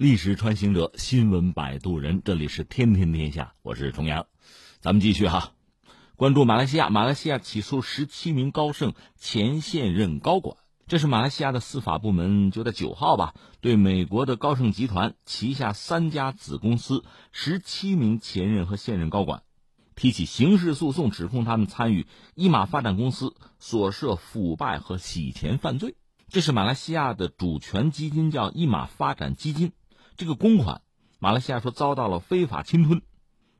历史穿行者，新闻摆渡人，这里是天天天下，我是重阳，咱们继续哈，关注马来西亚，马来西亚起诉十七名高盛前现任高管，这是马来西亚的司法部门就在九号吧，对美国的高盛集团旗下三家子公司十七名前任和现任高管提起刑事诉讼，指控他们参与一马发展公司所涉腐败和洗钱犯罪。这是马来西亚的主权基金，叫一马发展基金。这个公款，马来西亚说遭到了非法侵吞，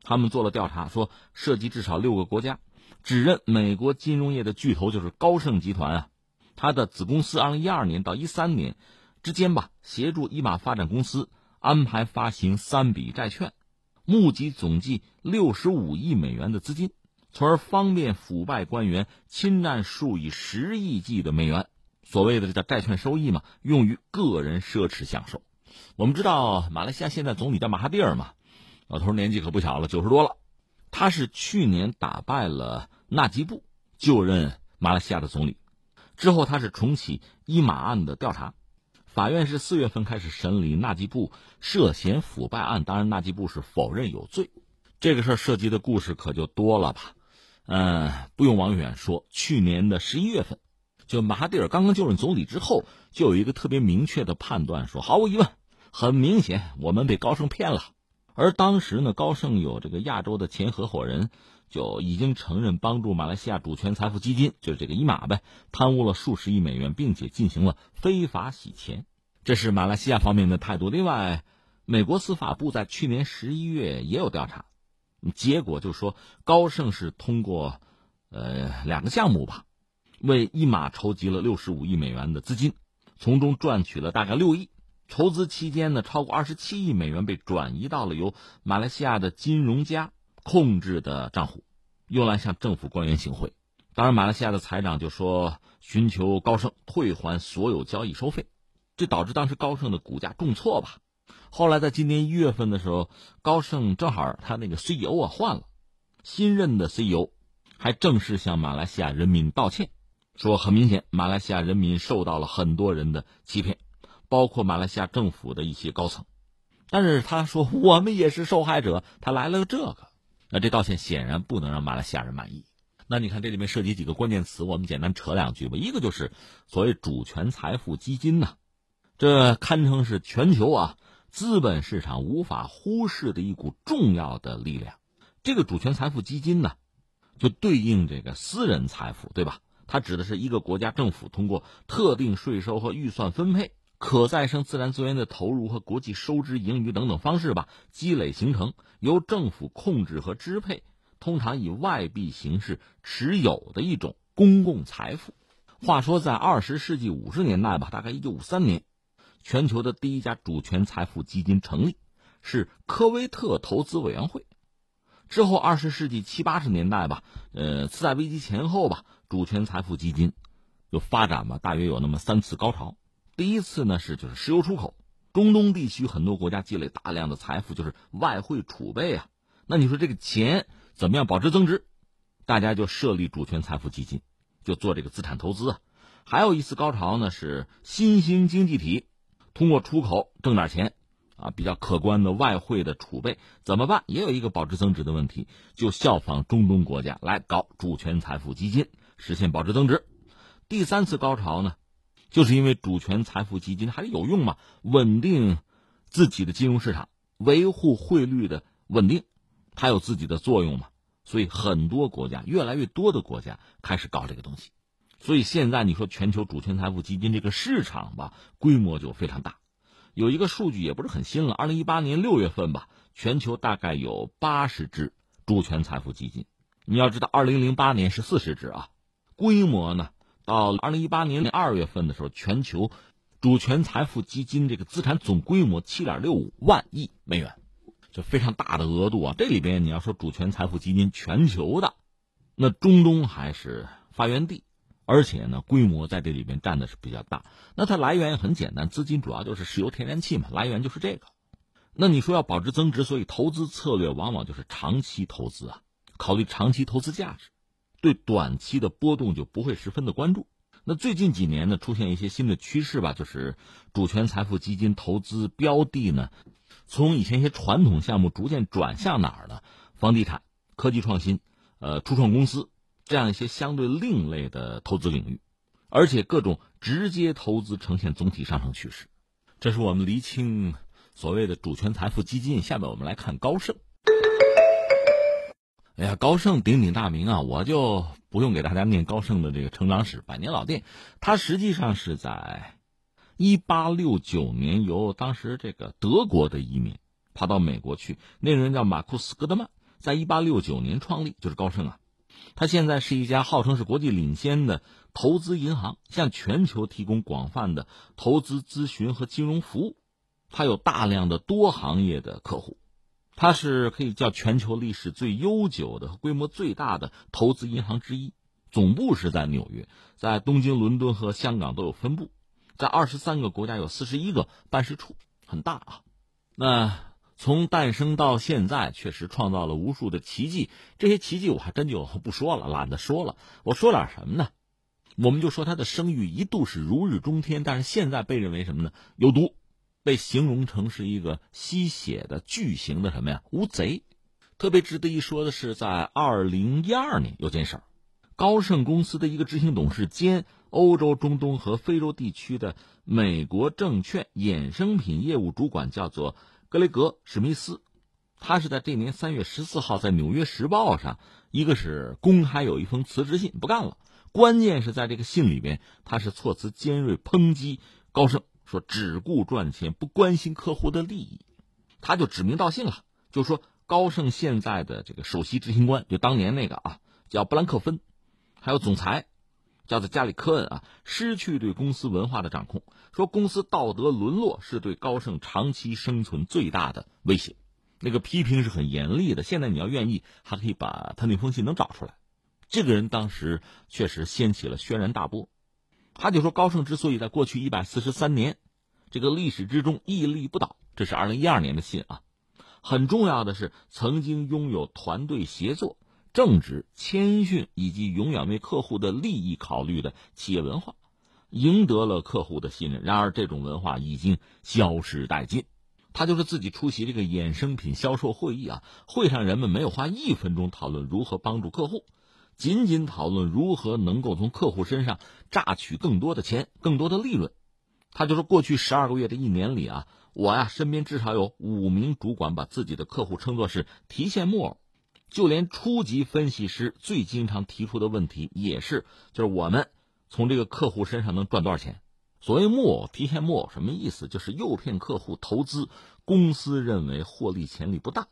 他们做了调查，说涉及至少六个国家，指认美国金融业的巨头就是高盛集团啊，他的子公司二零一二年到一三年之间吧，协助伊马发展公司安排发行三笔债券，募集总计六十五亿美元的资金，从而方便腐败官员侵占数以十亿计的美元，所谓的这叫债券收益嘛，用于个人奢侈享受。我们知道马来西亚现在总理叫马哈蒂尔嘛，老头年纪可不小了，九十多了。他是去年打败了纳吉布，就任马来西亚的总理。之后他是重启伊马案的调查，法院是四月份开始审理纳吉布涉嫌腐败案，当然纳吉布是否认有罪。这个事儿涉及的故事可就多了吧？嗯，不用王远说，去年的十一月份，就马哈蒂尔刚刚就任总理之后，就有一个特别明确的判断，说毫无疑问。很明显，我们被高盛骗了。而当时呢，高盛有这个亚洲的前合伙人，就已经承认帮助马来西亚主权财富基金，就是这个伊马呗，贪污了数十亿美元，并且进行了非法洗钱。这是马来西亚方面的态度。另外，美国司法部在去年十一月也有调查，结果就说高盛是通过呃两个项目吧，为伊马筹集了六十五亿美元的资金，从中赚取了大概六亿。筹资期间呢，超过二十七亿美元被转移到了由马来西亚的金融家控制的账户，用来向政府官员行贿。当然，马来西亚的财长就说寻求高盛退还所有交易收费，这导致当时高盛的股价重挫吧。后来在今年一月份的时候，高盛正好他那个 CEO 啊换了，新任的 CEO 还正式向马来西亚人民道歉，说很明显马来西亚人民受到了很多人的欺骗。包括马来西亚政府的一些高层，但是他说我们也是受害者，他来了个这个，那这道歉显然不能让马来西亚人满意。那你看这里面涉及几个关键词，我们简单扯两句吧。一个就是所谓主权财富基金呐，这堪称是全球啊资本市场无法忽视的一股重要的力量。这个主权财富基金呢，就对应这个私人财富，对吧？它指的是一个国家政府通过特定税收和预算分配。可再生自然资源的投入和国际收支盈余等等方式吧，积累形成由政府控制和支配，通常以外币形式持有的一种公共财富。话说，在二十世纪五十年代吧，大概一九五三年，全球的第一家主权财富基金成立，是科威特投资委员会。之后，二十世纪七八十年代吧，呃，次贷危机前后吧，主权财富基金就发展吧，大约有那么三次高潮。第一次呢是就是石油出口，中东地区很多国家积累大量的财富，就是外汇储备啊。那你说这个钱怎么样保值增值？大家就设立主权财富基金，就做这个资产投资啊。还有一次高潮呢是新兴经济体，通过出口挣点钱啊，比较可观的外汇的储备怎么办？也有一个保值增值的问题，就效仿中东国家来搞主权财富基金，实现保值增值。第三次高潮呢？就是因为主权财富基金还是有用嘛，稳定自己的金融市场，维护汇率的稳定，它有自己的作用嘛。所以很多国家，越来越多的国家开始搞这个东西。所以现在你说全球主权财富基金这个市场吧，规模就非常大。有一个数据也不是很新了，二零一八年六月份吧，全球大概有八十只主权财富基金。你要知道，二零零八年是四十只啊，规模呢？到二零一八年二月份的时候，全球主权财富基金这个资产总规模七点六五万亿美元，就非常大的额度啊！这里边你要说主权财富基金全球的，那中东还是发源地，而且呢规模在这里边占的是比较大。那它来源也很简单，资金主要就是石油天然气嘛，来源就是这个。那你说要保值增值，所以投资策略往往就是长期投资啊，考虑长期投资价值。对短期的波动就不会十分的关注。那最近几年呢，出现一些新的趋势吧，就是主权财富基金投资标的呢，从以前一些传统项目逐渐转向哪儿呢？房地产、科技创新、呃，初创公司这样一些相对另类的投资领域，而且各种直接投资呈现总体上升趋势。这是我们厘清所谓的主权财富基金。下面我们来看高盛。哎呀，高盛鼎鼎大名啊，我就不用给大家念高盛的这个成长史，百年老店。它实际上是在一八六九年由当时这个德国的移民跑到美国去，那个人叫马库斯·戈德曼，在一八六九年创立，就是高盛啊。他现在是一家号称是国际领先的投资银行，向全球提供广泛的投资咨询和金融服务。它有大量的多行业的客户。它是可以叫全球历史最悠久的和规模最大的投资银行之一，总部是在纽约，在东京、伦敦和香港都有分部，在二十三个国家有四十一个办事处，很大啊。那从诞生到现在，确实创造了无数的奇迹。这些奇迹我还真就不说了，懒得说了。我说点什么呢？我们就说他的声誉一度是如日中天，但是现在被认为什么呢？有毒。被形容成是一个吸血的巨型的什么呀乌贼，特别值得一说的是，在二零一二年有件事儿，高盛公司的一个执行董事兼欧洲、中东和非洲地区的美国证券衍生品业务主管叫做格雷格史密斯，他是在这年三月十四号在《纽约时报》上，一个是公开有一封辞职信不干了，关键是在这个信里边，他是措辞尖锐抨击高盛。说只顾赚钱，不关心客户的利益，他就指名道姓了，就说高盛现在的这个首席执行官，就当年那个啊，叫布兰克芬，还有总裁，叫做加里科恩啊，失去对公司文化的掌控，说公司道德沦落是对高盛长期生存最大的威胁。那个批评是很严厉的。现在你要愿意，还可以把他那封信能找出来。这个人当时确实掀起了轩然大波。他就说，高盛之所以在过去一百四十三年这个历史之中屹立不倒，这是二零一二年的信啊。很重要的是，曾经拥有团队协作、正直、谦逊以及永远为客户的利益考虑的企业文化，赢得了客户的信任。然而，这种文化已经消失殆尽。他就是自己出席这个衍生品销售会议啊，会上人们没有花一分钟讨论如何帮助客户。仅仅讨论如何能够从客户身上榨取更多的钱、更多的利润。他就说，过去十二个月的一年里啊，我呀身边至少有五名主管把自己的客户称作是提线木偶，就连初级分析师最经常提出的问题也是，就是我们从这个客户身上能赚多少钱？所谓木偶、提线木偶什么意思？就是诱骗客户投资公司认为获利潜力不大，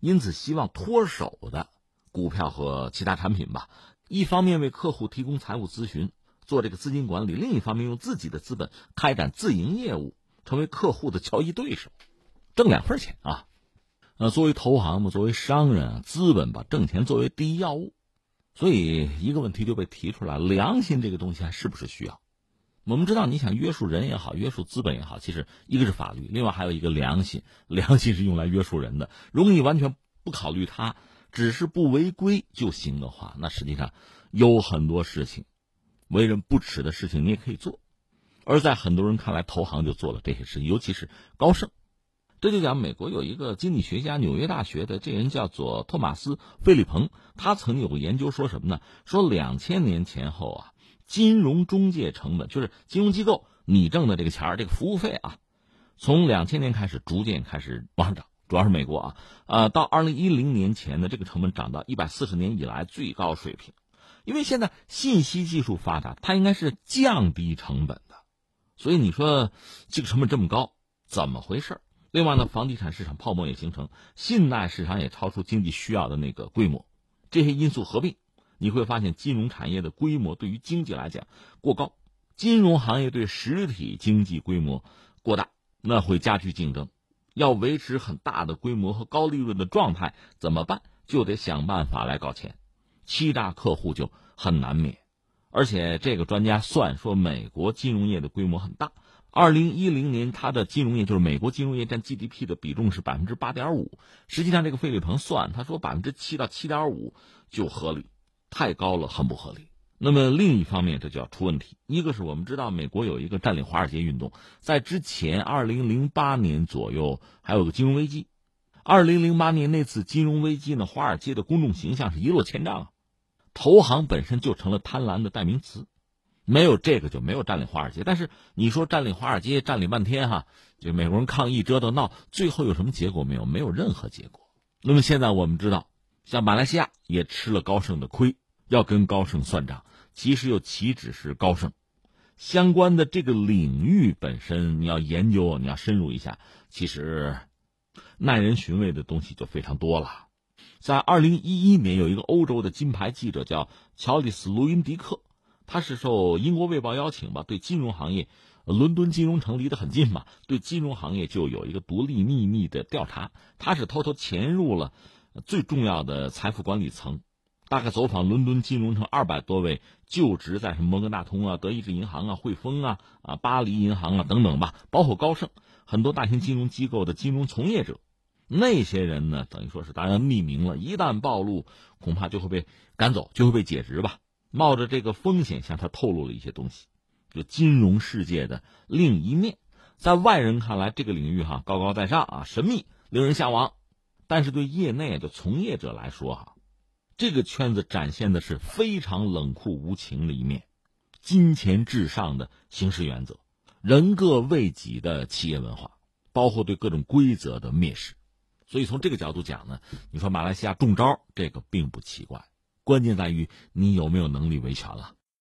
因此希望脱手的。股票和其他产品吧，一方面为客户提供财务咨询，做这个资金管理；另一方面用自己的资本开展自营业务，成为客户的交易对手，挣两份钱啊。呃，作为投行嘛，作为商人，资本把挣钱作为第一要务，所以一个问题就被提出来：良心这个东西还是不是需要？我们知道，你想约束人也好，约束资本也好，其实一个是法律，另外还有一个良心。良心是用来约束人的，如果你完全不考虑它。只是不违规就行的话，那实际上有很多事情，为人不耻的事情你也可以做。而在很多人看来，投行就做了这些事情，尤其是高盛。这就讲美国有一个经济学家，纽约大学的这人叫做托马斯·费利鹏，他曾经有个研究说什么呢？说两千年前后啊，金融中介成本，就是金融机构你挣的这个钱儿，这个服务费啊，从两千年开始逐渐开始往上涨。主要是美国啊，呃，到二零一零年前呢，这个成本涨到一百四十年以来最高水平。因为现在信息技术发达，它应该是降低成本的，所以你说这个成本这么高，怎么回事？另外呢，房地产市场泡沫也形成，信贷市场也超出经济需要的那个规模，这些因素合并，你会发现金融产业的规模对于经济来讲过高，金融行业对实体经济规模过大，那会加剧竞争。要维持很大的规模和高利润的状态怎么办？就得想办法来搞钱，欺诈客户就很难免。而且这个专家算说，美国金融业的规模很大。二零一零年，它的金融业就是美国金融业占 GDP 的比重是百分之八点五。实际上，这个费利鹏算，他说百分之七到七点五就合理，太高了很不合理。那么另一方面，这就要出问题。一个是我们知道，美国有一个占领华尔街运动，在之前二零零八年左右还有个金融危机。二零零八年那次金融危机呢，华尔街的公众形象是一落千丈啊，投行本身就成了贪婪的代名词。没有这个就没有占领华尔街。但是你说占领华尔街，占领半天哈，就美国人抗议折腾闹，最后有什么结果没有？没有任何结果。那么现在我们知道，像马来西亚也吃了高盛的亏，要跟高盛算账。其实又岂止是高盛，相关的这个领域本身，你要研究，你要深入一下，其实耐人寻味的东西就非常多了。在二零一一年，有一个欧洲的金牌记者叫乔里斯·卢因迪克，他是受英国《卫报》邀请吧，对金融行业，伦敦金融城离得很近嘛，对金融行业就有一个独立秘密的调查。他是偷偷潜入了最重要的财富管理层。大概走访伦敦金融城二百多位就职在什么摩根大通啊、德意志银行啊、汇丰啊、啊巴黎银行啊等等吧，包括高盛很多大型金融机构的金融从业者，那些人呢，等于说是当然匿名了，一旦暴露，恐怕就会被赶走，就会被解职吧。冒着这个风险向他透露了一些东西，就金融世界的另一面，在外人看来，这个领域哈高高在上啊，神秘，令人向往，但是对业内的从业者来说哈。这个圈子展现的是非常冷酷无情的一面，金钱至上的行事原则，人各为己的企业文化，包括对各种规则的蔑视。所以从这个角度讲呢，你说马来西亚中招，这个并不奇怪，关键在于你有没有能力维权了。